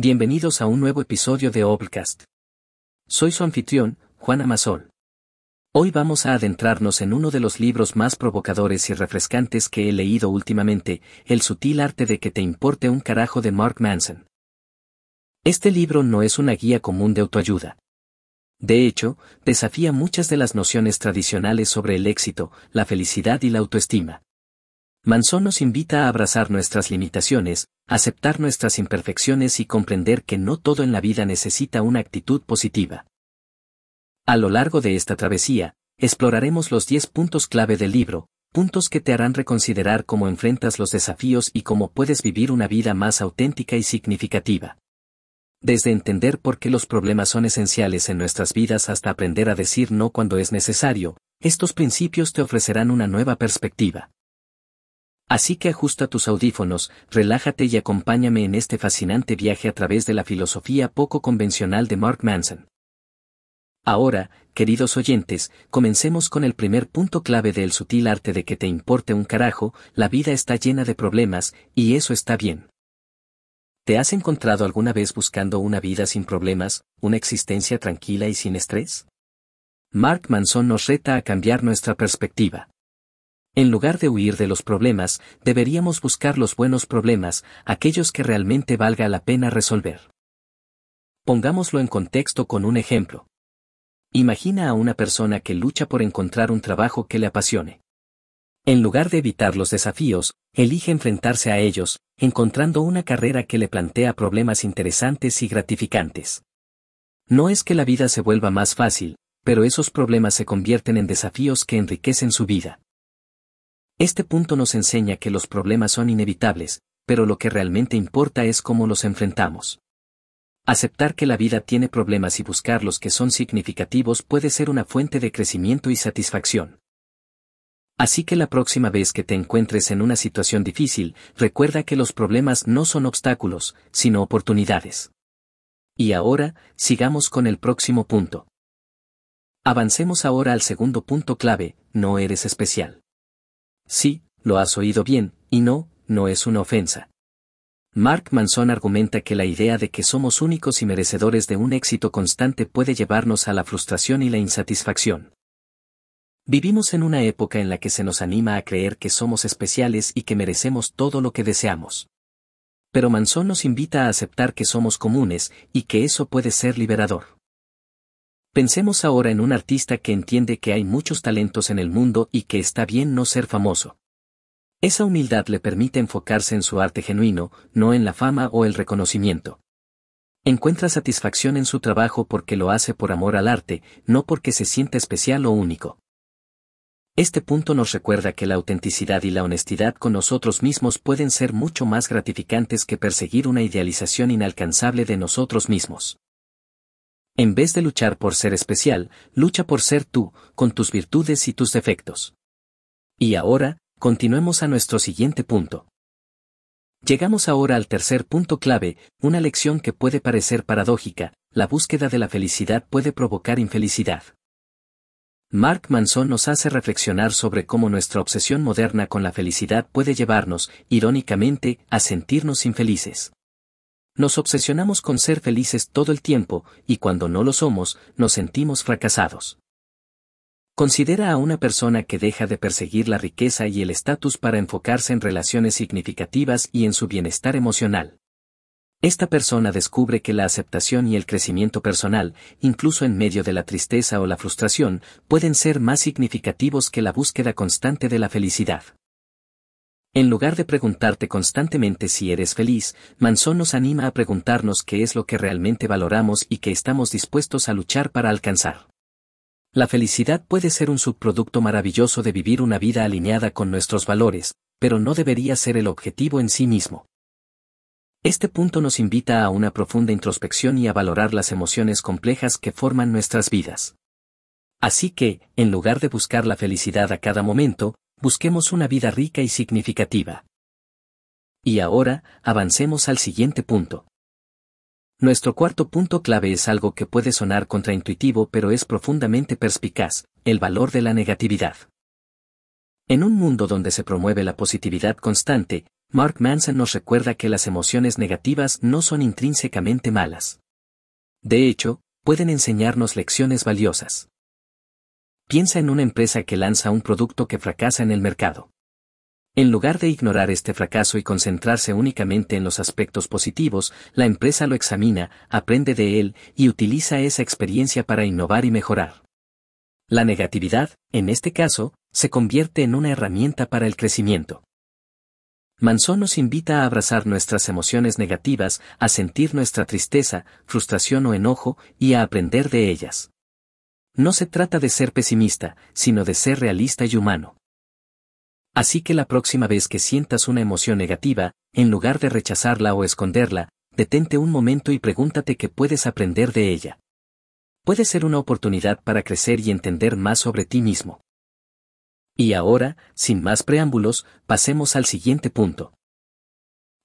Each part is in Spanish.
Bienvenidos a un nuevo episodio de Obcast. Soy su anfitrión, Juan Amasol. Hoy vamos a adentrarnos en uno de los libros más provocadores y refrescantes que he leído últimamente, El sutil arte de que te importe un carajo de Mark Manson. Este libro no es una guía común de autoayuda. De hecho, desafía muchas de las nociones tradicionales sobre el éxito, la felicidad y la autoestima. Manson nos invita a abrazar nuestras limitaciones, aceptar nuestras imperfecciones y comprender que no todo en la vida necesita una actitud positiva. A lo largo de esta travesía, exploraremos los 10 puntos clave del libro, puntos que te harán reconsiderar cómo enfrentas los desafíos y cómo puedes vivir una vida más auténtica y significativa. Desde entender por qué los problemas son esenciales en nuestras vidas hasta aprender a decir no cuando es necesario, estos principios te ofrecerán una nueva perspectiva. Así que ajusta tus audífonos, relájate y acompáñame en este fascinante viaje a través de la filosofía poco convencional de Mark Manson. Ahora, queridos oyentes, comencemos con el primer punto clave del sutil arte de que te importe un carajo, la vida está llena de problemas, y eso está bien. ¿Te has encontrado alguna vez buscando una vida sin problemas, una existencia tranquila y sin estrés? Mark Manson nos reta a cambiar nuestra perspectiva. En lugar de huir de los problemas, deberíamos buscar los buenos problemas, aquellos que realmente valga la pena resolver. Pongámoslo en contexto con un ejemplo. Imagina a una persona que lucha por encontrar un trabajo que le apasione. En lugar de evitar los desafíos, elige enfrentarse a ellos, encontrando una carrera que le plantea problemas interesantes y gratificantes. No es que la vida se vuelva más fácil, pero esos problemas se convierten en desafíos que enriquecen su vida. Este punto nos enseña que los problemas son inevitables, pero lo que realmente importa es cómo los enfrentamos. Aceptar que la vida tiene problemas y buscar los que son significativos puede ser una fuente de crecimiento y satisfacción. Así que la próxima vez que te encuentres en una situación difícil, recuerda que los problemas no son obstáculos, sino oportunidades. Y ahora, sigamos con el próximo punto. Avancemos ahora al segundo punto clave, no eres especial. Sí, lo has oído bien, y no, no es una ofensa. Mark Manson argumenta que la idea de que somos únicos y merecedores de un éxito constante puede llevarnos a la frustración y la insatisfacción. Vivimos en una época en la que se nos anima a creer que somos especiales y que merecemos todo lo que deseamos. Pero Manson nos invita a aceptar que somos comunes y que eso puede ser liberador. Pensemos ahora en un artista que entiende que hay muchos talentos en el mundo y que está bien no ser famoso. Esa humildad le permite enfocarse en su arte genuino, no en la fama o el reconocimiento. Encuentra satisfacción en su trabajo porque lo hace por amor al arte, no porque se sienta especial o único. Este punto nos recuerda que la autenticidad y la honestidad con nosotros mismos pueden ser mucho más gratificantes que perseguir una idealización inalcanzable de nosotros mismos. En vez de luchar por ser especial, lucha por ser tú, con tus virtudes y tus defectos. Y ahora, continuemos a nuestro siguiente punto. Llegamos ahora al tercer punto clave, una lección que puede parecer paradójica, la búsqueda de la felicidad puede provocar infelicidad. Mark Manson nos hace reflexionar sobre cómo nuestra obsesión moderna con la felicidad puede llevarnos, irónicamente, a sentirnos infelices. Nos obsesionamos con ser felices todo el tiempo, y cuando no lo somos, nos sentimos fracasados. Considera a una persona que deja de perseguir la riqueza y el estatus para enfocarse en relaciones significativas y en su bienestar emocional. Esta persona descubre que la aceptación y el crecimiento personal, incluso en medio de la tristeza o la frustración, pueden ser más significativos que la búsqueda constante de la felicidad. En lugar de preguntarte constantemente si eres feliz, Manson nos anima a preguntarnos qué es lo que realmente valoramos y que estamos dispuestos a luchar para alcanzar. La felicidad puede ser un subproducto maravilloso de vivir una vida alineada con nuestros valores, pero no debería ser el objetivo en sí mismo. Este punto nos invita a una profunda introspección y a valorar las emociones complejas que forman nuestras vidas. Así que, en lugar de buscar la felicidad a cada momento, busquemos una vida rica y significativa. Y ahora, avancemos al siguiente punto. Nuestro cuarto punto clave es algo que puede sonar contraintuitivo pero es profundamente perspicaz, el valor de la negatividad. En un mundo donde se promueve la positividad constante, Mark Manson nos recuerda que las emociones negativas no son intrínsecamente malas. De hecho, pueden enseñarnos lecciones valiosas. Piensa en una empresa que lanza un producto que fracasa en el mercado. En lugar de ignorar este fracaso y concentrarse únicamente en los aspectos positivos, la empresa lo examina, aprende de él y utiliza esa experiencia para innovar y mejorar. La negatividad, en este caso, se convierte en una herramienta para el crecimiento. Manson nos invita a abrazar nuestras emociones negativas, a sentir nuestra tristeza, frustración o enojo, y a aprender de ellas. No se trata de ser pesimista, sino de ser realista y humano. Así que la próxima vez que sientas una emoción negativa, en lugar de rechazarla o esconderla, detente un momento y pregúntate qué puedes aprender de ella. Puede ser una oportunidad para crecer y entender más sobre ti mismo. Y ahora, sin más preámbulos, pasemos al siguiente punto.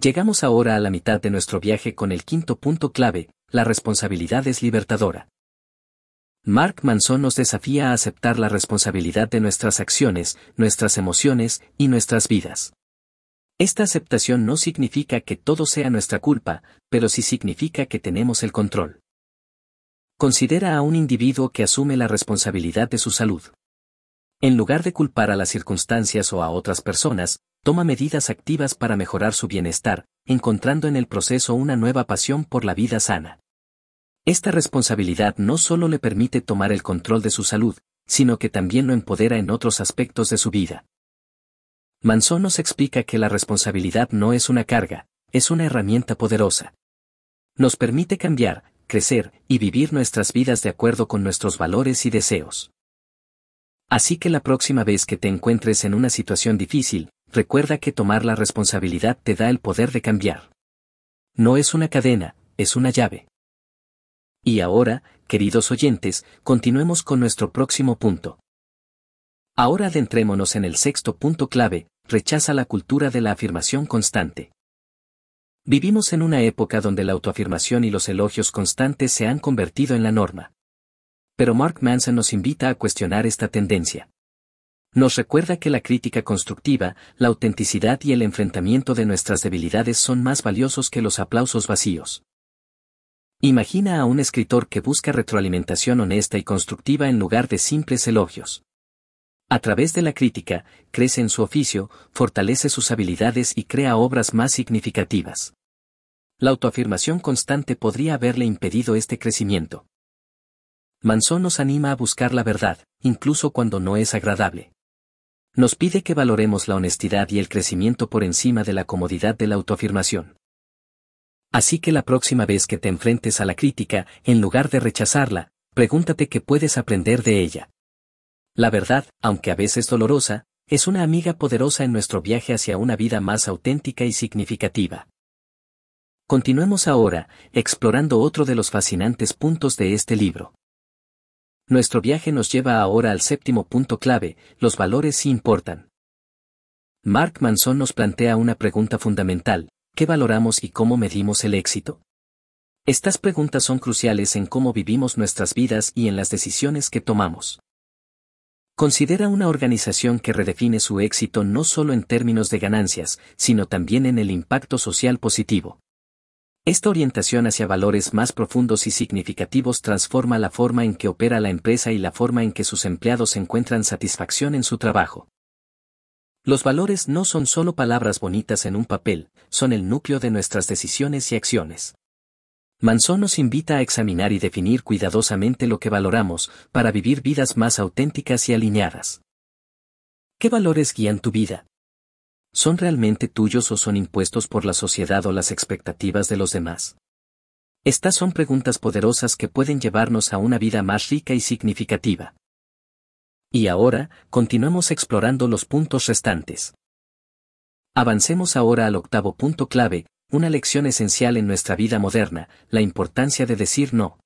Llegamos ahora a la mitad de nuestro viaje con el quinto punto clave, la responsabilidad es libertadora. Mark Manson nos desafía a aceptar la responsabilidad de nuestras acciones, nuestras emociones y nuestras vidas. Esta aceptación no significa que todo sea nuestra culpa, pero sí significa que tenemos el control. Considera a un individuo que asume la responsabilidad de su salud. En lugar de culpar a las circunstancias o a otras personas, toma medidas activas para mejorar su bienestar, encontrando en el proceso una nueva pasión por la vida sana. Esta responsabilidad no solo le permite tomar el control de su salud, sino que también lo empodera en otros aspectos de su vida. Manson nos explica que la responsabilidad no es una carga, es una herramienta poderosa. Nos permite cambiar, crecer y vivir nuestras vidas de acuerdo con nuestros valores y deseos. Así que la próxima vez que te encuentres en una situación difícil, recuerda que tomar la responsabilidad te da el poder de cambiar. No es una cadena, es una llave. Y ahora, queridos oyentes, continuemos con nuestro próximo punto. Ahora adentrémonos en el sexto punto clave, rechaza la cultura de la afirmación constante. Vivimos en una época donde la autoafirmación y los elogios constantes se han convertido en la norma. Pero Mark Manson nos invita a cuestionar esta tendencia. Nos recuerda que la crítica constructiva, la autenticidad y el enfrentamiento de nuestras debilidades son más valiosos que los aplausos vacíos. Imagina a un escritor que busca retroalimentación honesta y constructiva en lugar de simples elogios. A través de la crítica, crece en su oficio, fortalece sus habilidades y crea obras más significativas. La autoafirmación constante podría haberle impedido este crecimiento. Manson nos anima a buscar la verdad, incluso cuando no es agradable. Nos pide que valoremos la honestidad y el crecimiento por encima de la comodidad de la autoafirmación. Así que la próxima vez que te enfrentes a la crítica, en lugar de rechazarla, pregúntate qué puedes aprender de ella. La verdad, aunque a veces dolorosa, es una amiga poderosa en nuestro viaje hacia una vida más auténtica y significativa. Continuemos ahora, explorando otro de los fascinantes puntos de este libro. Nuestro viaje nos lleva ahora al séptimo punto clave, los valores sí importan. Mark Manson nos plantea una pregunta fundamental, ¿Qué valoramos y cómo medimos el éxito? Estas preguntas son cruciales en cómo vivimos nuestras vidas y en las decisiones que tomamos. Considera una organización que redefine su éxito no solo en términos de ganancias, sino también en el impacto social positivo. Esta orientación hacia valores más profundos y significativos transforma la forma en que opera la empresa y la forma en que sus empleados encuentran satisfacción en su trabajo. Los valores no son solo palabras bonitas en un papel, son el núcleo de nuestras decisiones y acciones. Manson nos invita a examinar y definir cuidadosamente lo que valoramos, para vivir vidas más auténticas y alineadas. ¿Qué valores guían tu vida? ¿Son realmente tuyos o son impuestos por la sociedad o las expectativas de los demás? Estas son preguntas poderosas que pueden llevarnos a una vida más rica y significativa. Y ahora, continuemos explorando los puntos restantes. Avancemos ahora al octavo punto clave, una lección esencial en nuestra vida moderna, la importancia de decir no.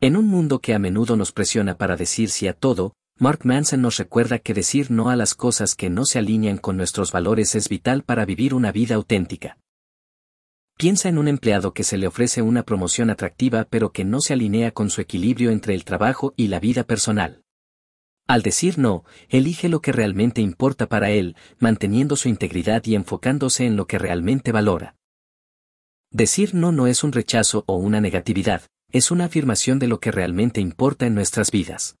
En un mundo que a menudo nos presiona para decir sí a todo, Mark Manson nos recuerda que decir no a las cosas que no se alinean con nuestros valores es vital para vivir una vida auténtica. Piensa en un empleado que se le ofrece una promoción atractiva pero que no se alinea con su equilibrio entre el trabajo y la vida personal. Al decir no, elige lo que realmente importa para él, manteniendo su integridad y enfocándose en lo que realmente valora. Decir no no es un rechazo o una negatividad, es una afirmación de lo que realmente importa en nuestras vidas.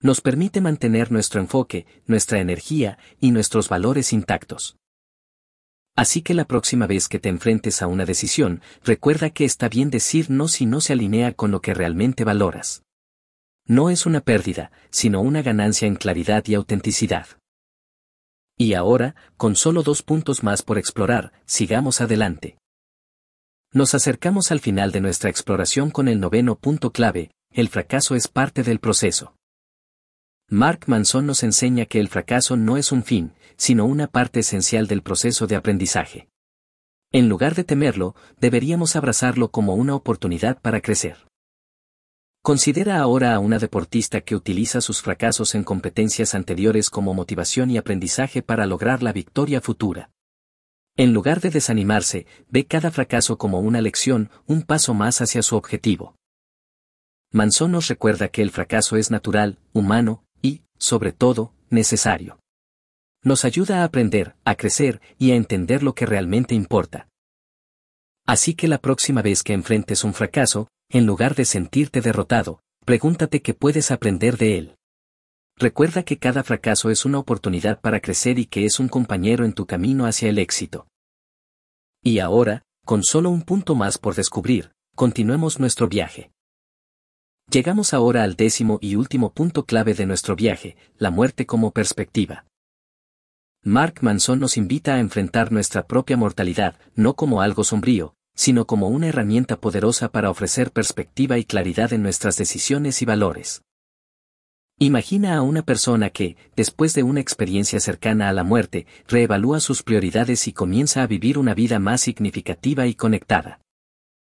Nos permite mantener nuestro enfoque, nuestra energía y nuestros valores intactos. Así que la próxima vez que te enfrentes a una decisión, recuerda que está bien decir no si no se alinea con lo que realmente valoras. No es una pérdida, sino una ganancia en claridad y autenticidad. Y ahora, con solo dos puntos más por explorar, sigamos adelante. Nos acercamos al final de nuestra exploración con el noveno punto clave, el fracaso es parte del proceso. Mark Manson nos enseña que el fracaso no es un fin, sino una parte esencial del proceso de aprendizaje. En lugar de temerlo, deberíamos abrazarlo como una oportunidad para crecer. Considera ahora a una deportista que utiliza sus fracasos en competencias anteriores como motivación y aprendizaje para lograr la victoria futura. En lugar de desanimarse, ve cada fracaso como una lección, un paso más hacia su objetivo. Manson nos recuerda que el fracaso es natural, humano, y, sobre todo, necesario. Nos ayuda a aprender, a crecer y a entender lo que realmente importa. Así que la próxima vez que enfrentes un fracaso, en lugar de sentirte derrotado, pregúntate qué puedes aprender de él. Recuerda que cada fracaso es una oportunidad para crecer y que es un compañero en tu camino hacia el éxito. Y ahora, con solo un punto más por descubrir, continuemos nuestro viaje. Llegamos ahora al décimo y último punto clave de nuestro viaje, la muerte como perspectiva. Mark Manson nos invita a enfrentar nuestra propia mortalidad, no como algo sombrío, sino como una herramienta poderosa para ofrecer perspectiva y claridad en nuestras decisiones y valores. Imagina a una persona que, después de una experiencia cercana a la muerte, reevalúa sus prioridades y comienza a vivir una vida más significativa y conectada.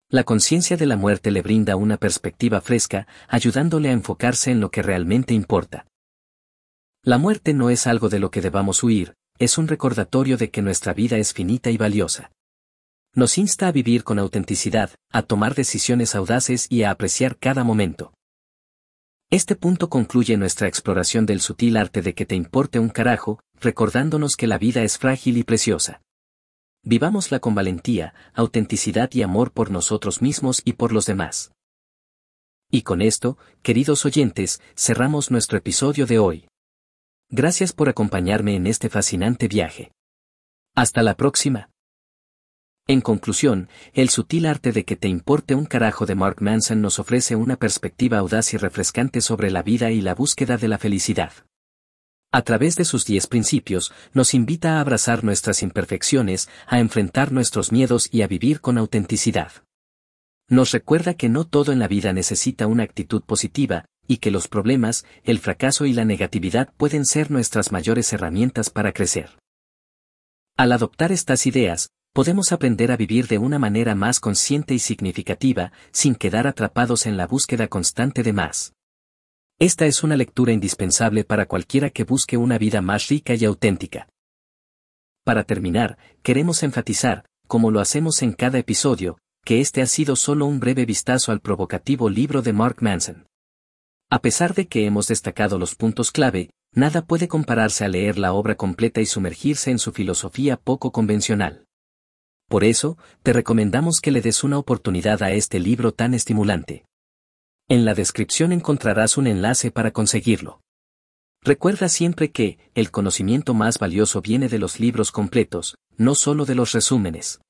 La conciencia de la muerte le brinda una perspectiva fresca, ayudándole a enfocarse en lo que realmente importa. La muerte no es algo de lo que debamos huir, es un recordatorio de que nuestra vida es finita y valiosa nos insta a vivir con autenticidad, a tomar decisiones audaces y a apreciar cada momento. Este punto concluye nuestra exploración del sutil arte de que te importe un carajo, recordándonos que la vida es frágil y preciosa. Vivámosla con valentía, autenticidad y amor por nosotros mismos y por los demás. Y con esto, queridos oyentes, cerramos nuestro episodio de hoy. Gracias por acompañarme en este fascinante viaje. Hasta la próxima. En conclusión, el sutil arte de que te importe un carajo de Mark Manson nos ofrece una perspectiva audaz y refrescante sobre la vida y la búsqueda de la felicidad. A través de sus diez principios, nos invita a abrazar nuestras imperfecciones, a enfrentar nuestros miedos y a vivir con autenticidad. Nos recuerda que no todo en la vida necesita una actitud positiva, y que los problemas, el fracaso y la negatividad pueden ser nuestras mayores herramientas para crecer. Al adoptar estas ideas, podemos aprender a vivir de una manera más consciente y significativa, sin quedar atrapados en la búsqueda constante de más. Esta es una lectura indispensable para cualquiera que busque una vida más rica y auténtica. Para terminar, queremos enfatizar, como lo hacemos en cada episodio, que este ha sido solo un breve vistazo al provocativo libro de Mark Manson. A pesar de que hemos destacado los puntos clave, nada puede compararse a leer la obra completa y sumergirse en su filosofía poco convencional. Por eso, te recomendamos que le des una oportunidad a este libro tan estimulante. En la descripción encontrarás un enlace para conseguirlo. Recuerda siempre que, el conocimiento más valioso viene de los libros completos, no solo de los resúmenes.